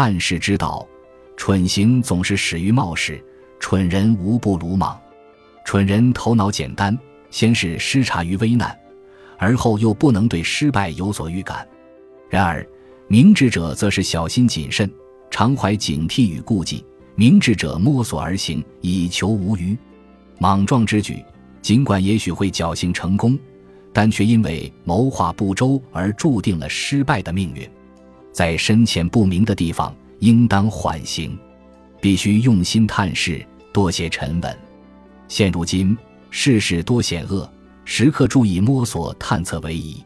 探视之道，蠢行总是始于冒失，蠢人无不鲁莽。蠢人头脑简单，先是失察于危难，而后又不能对失败有所预感。然而明智者则是小心谨慎，常怀警惕与顾忌。明智者摸索而行，以求无虞。莽撞之举，尽管也许会侥幸成功，但却因为谋划不周而注定了失败的命运。在深浅不明的地方，应当缓行，必须用心探视，多些沉稳。现如今世事多险恶，时刻注意摸索探测为宜。